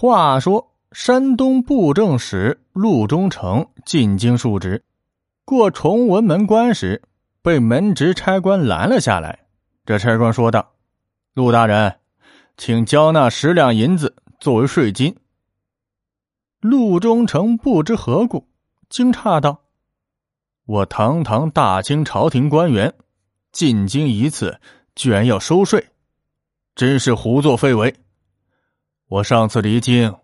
话说，山东布政使陆中丞进京述职，过崇文门关时，被门直差官拦了下来。这差官说道：“陆大人，请交纳十两银子作为税金。”陆中丞不知何故，惊诧道：“我堂堂大清朝廷官员，进京一次，居然要收税，真是胡作非为！我上次离京，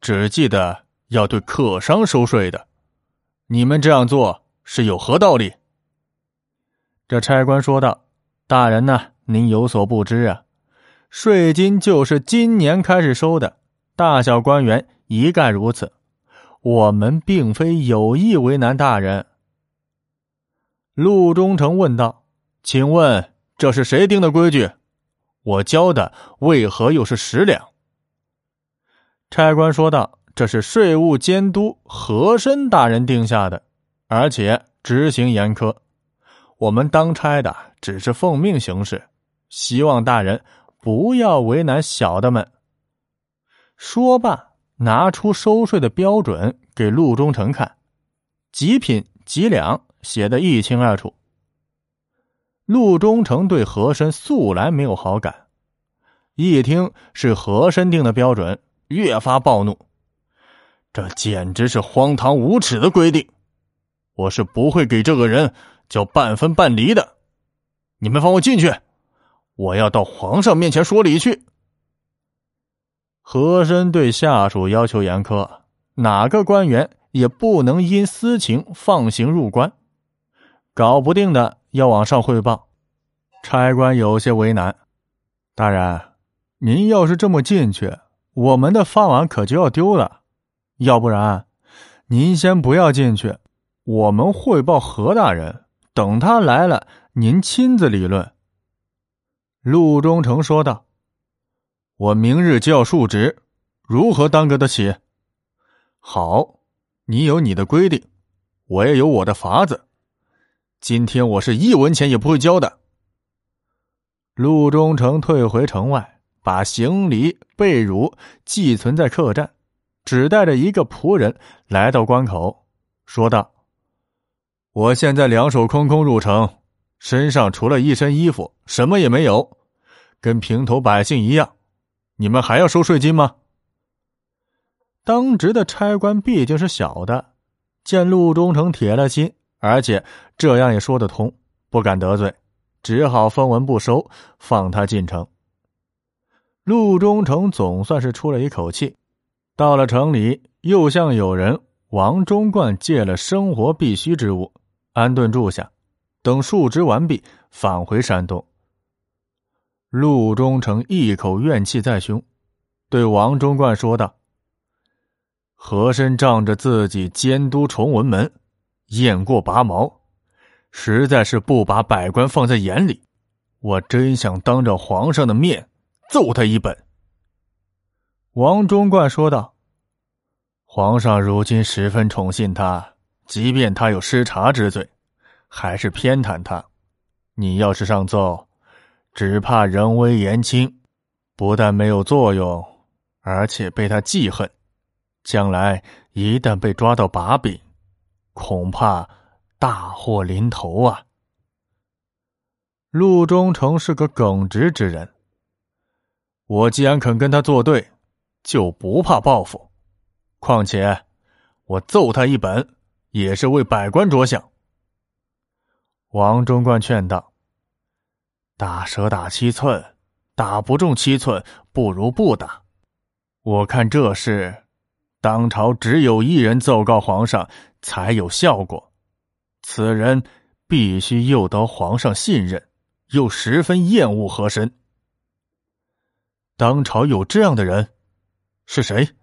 只记得要对客商收税的，你们这样做是有何道理？”这差官说道。大人呢？您有所不知啊，税金就是今年开始收的，大小官员一概如此。我们并非有意为难大人。陆中丞问道：“请问这是谁定的规矩？我交的为何又是十两？”差官说道：“这是税务监督和珅大人定下的，而且执行严苛。”我们当差的只是奉命行事，希望大人不要为难小的们。说罢，拿出收税的标准给陆中丞看，几品几两写得一清二楚。陆中丞对和珅素来没有好感，一听是和珅定的标准，越发暴怒。这简直是荒唐无耻的规定！我是不会给这个人。叫半分半厘的，你们放我进去，我要到皇上面前说理去。和珅对下属要求严苛，哪个官员也不能因私情放行入关，搞不定的要往上汇报。差官有些为难，大人，您要是这么进去，我们的饭碗可就要丢了。要不然，您先不要进去，我们汇报何大人。等他来了，您亲自理论。”陆中丞说道，“我明日就要述职，如何耽搁得起？好，你有你的规定，我也有我的法子。今天我是一文钱也不会交的。”陆中丞退回城外，把行李被褥寄存在客栈，只带着一个仆人来到关口，说道。我现在两手空空入城，身上除了一身衣服，什么也没有，跟平头百姓一样。你们还要收税金吗？当值的差官毕竟是小的，见陆中丞铁了心，而且这样也说得通，不敢得罪，只好分文不收，放他进城。陆中丞总算是出了一口气，到了城里，又向友人王忠冠借了生活必需之物。安顿住下，等述职完毕，返回山东。陆中丞一口怨气在胸，对王忠冠说道：“和珅仗着自己监督崇文门，雁过拔毛，实在是不把百官放在眼里。我真想当着皇上的面揍他一本。”王忠冠说道：“皇上如今十分宠信他。”即便他有失察之罪，还是偏袒他。你要是上奏，只怕人微言轻，不但没有作用，而且被他记恨。将来一旦被抓到把柄，恐怕大祸临头啊！陆中丞是个耿直之人，我既然肯跟他作对，就不怕报复。况且，我揍他一本。也是为百官着想。王中冠劝道：“打蛇打七寸，打不中七寸，不如不打。我看这事，当朝只有一人奏告皇上才有效果。此人必须又得皇上信任，又十分厌恶和珅。当朝有这样的人，是谁？”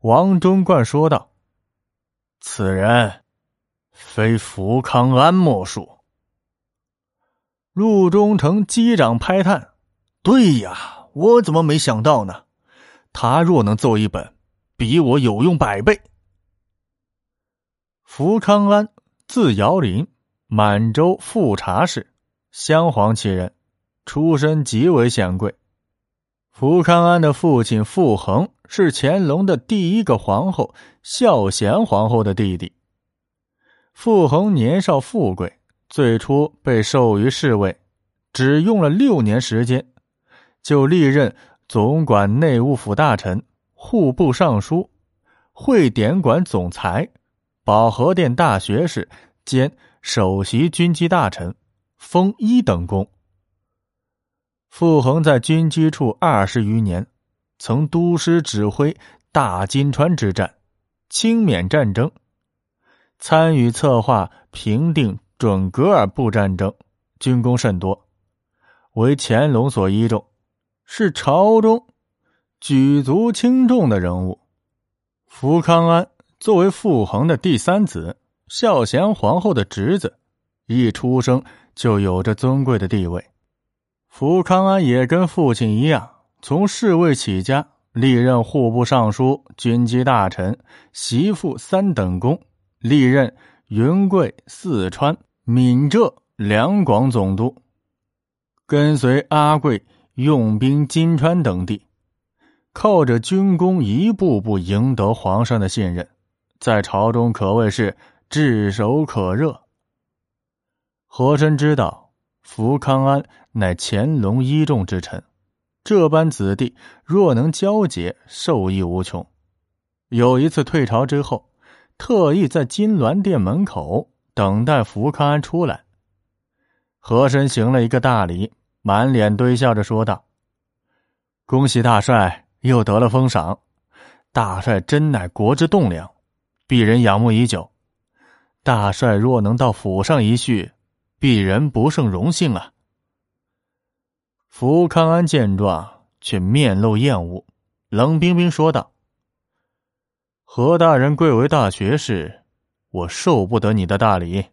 王忠冠说道。此人非福康安莫属。陆中成击掌拍叹：“对呀，我怎么没想到呢？他若能奏一本，比我有用百倍。”福康安，字尧林，满洲富察氏，镶黄旗人，出身极为显贵。福康安的父亲傅恒是乾隆的第一个皇后孝贤皇后的弟弟。傅恒年少富贵，最初被授予侍卫，只用了六年时间，就历任总管内务府大臣、户部尚书、会典馆总裁、保和殿大学士兼首席军机大臣，封一等功。傅恒在军机处二十余年，曾督师指挥大金川之战、清缅战争，参与策划平定准噶尔部战争，军功甚多，为乾隆所倚重，是朝中举足轻重的人物。福康安作为傅恒的第三子，孝贤皇后的侄子，一出生就有着尊贵的地位。福康安也跟父亲一样，从侍卫起家，历任户部尚书、军机大臣、袭父三等功，历任云贵、四川、闽浙两广总督，跟随阿贵用兵金川等地，靠着军功一步步赢得皇上的信任，在朝中可谓是炙手可热。和珅知道。福康安乃乾隆一众之臣，这般子弟若能交结，受益无穷。有一次退朝之后，特意在金銮殿门口等待福康安出来。和珅行了一个大礼，满脸堆笑着说道：“恭喜大帅又得了封赏，大帅真乃国之栋梁，鄙人仰慕已久。大帅若能到府上一叙。”鄙人不胜荣幸啊！福康安见状，却面露厌恶，冷冰冰说道：“何大人贵为大学士，我受不得你的大礼。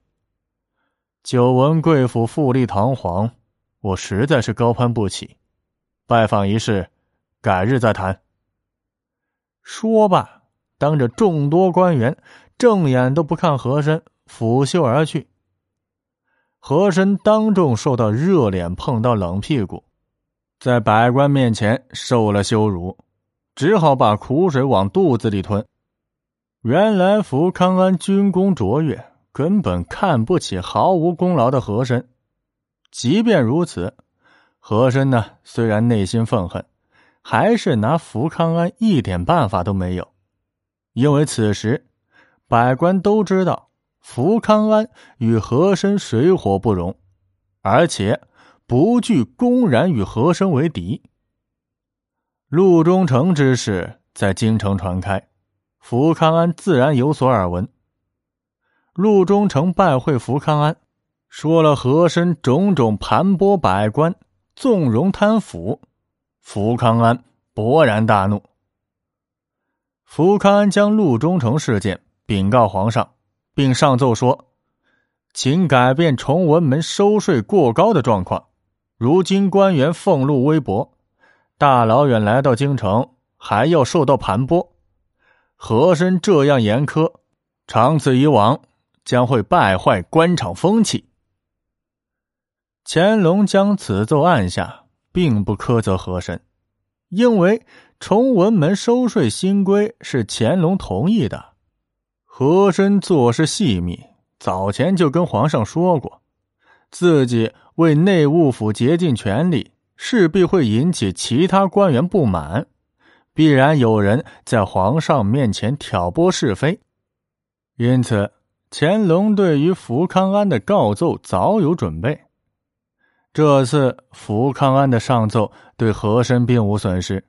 久闻贵府富丽堂皇，我实在是高攀不起。拜访一事，改日再谈。”说罢，当着众多官员，正眼都不看和珅，拂袖而去。和珅当众受到热脸碰到冷屁股，在百官面前受了羞辱，只好把苦水往肚子里吞。原来福康安军功卓越，根本看不起毫无功劳的和珅。即便如此，和珅呢，虽然内心愤恨，还是拿福康安一点办法都没有，因为此时百官都知道。福康安与和珅水火不容，而且不惧公然与和珅为敌。陆中丞之事在京城传开，福康安自然有所耳闻。陆中丞拜会福康安，说了和珅种种盘剥百官、纵容贪腐，福康安勃然大怒。福康安将陆中丞事件禀告皇上。并上奏说，请改变崇文门收税过高的状况。如今官员俸禄微薄，大老远来到京城，还要受到盘剥。和珅这样严苛，长此以往，将会败坏官场风气。乾隆将此奏按下，并不苛责和珅，因为崇文门收税新规是乾隆同意的。和珅做事细密，早前就跟皇上说过，自己为内务府竭尽全力，势必会引起其他官员不满，必然有人在皇上面前挑拨是非。因此，乾隆对于福康安的告奏早有准备。这次福康安的上奏对和珅并无损失，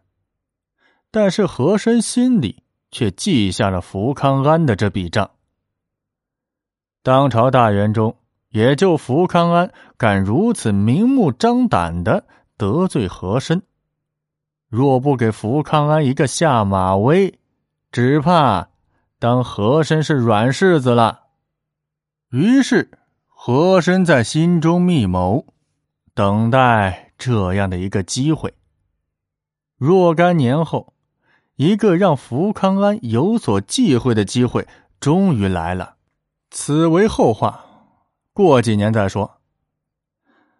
但是和珅心里。却记下了福康安的这笔账。当朝大员中，也就福康安敢如此明目张胆的得罪和珅。若不给福康安一个下马威，只怕当和珅是软柿子了。于是，和珅在心中密谋，等待这样的一个机会。若干年后。一个让福康安有所忌讳的机会终于来了，此为后话，过几年再说。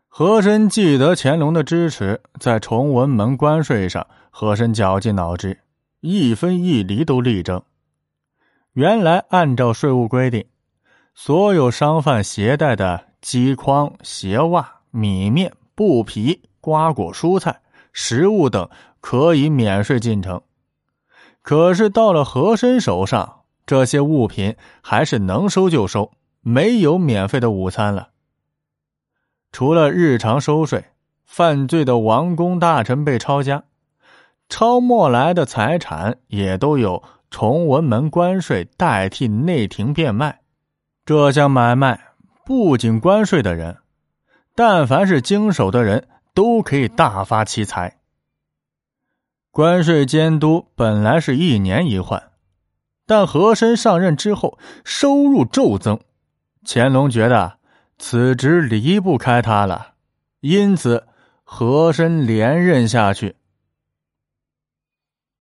和珅记得乾隆的支持，在崇文门关税上，和珅绞尽脑汁，一分一厘都力争。原来按照税务规定，所有商贩携带的机筐、鞋袜、米面、布皮、瓜果、蔬菜、食物等，可以免税进城。可是到了和珅手上，这些物品还是能收就收，没有免费的午餐了。除了日常收税，犯罪的王公大臣被抄家，抄没来的财产也都有崇文门关税代替内廷变卖。这项买卖不仅关税的人，但凡是经手的人都可以大发其财。关税监督本来是一年一换，但和珅上任之后收入骤增，乾隆觉得。此职离不开他了，因此和珅连任下去，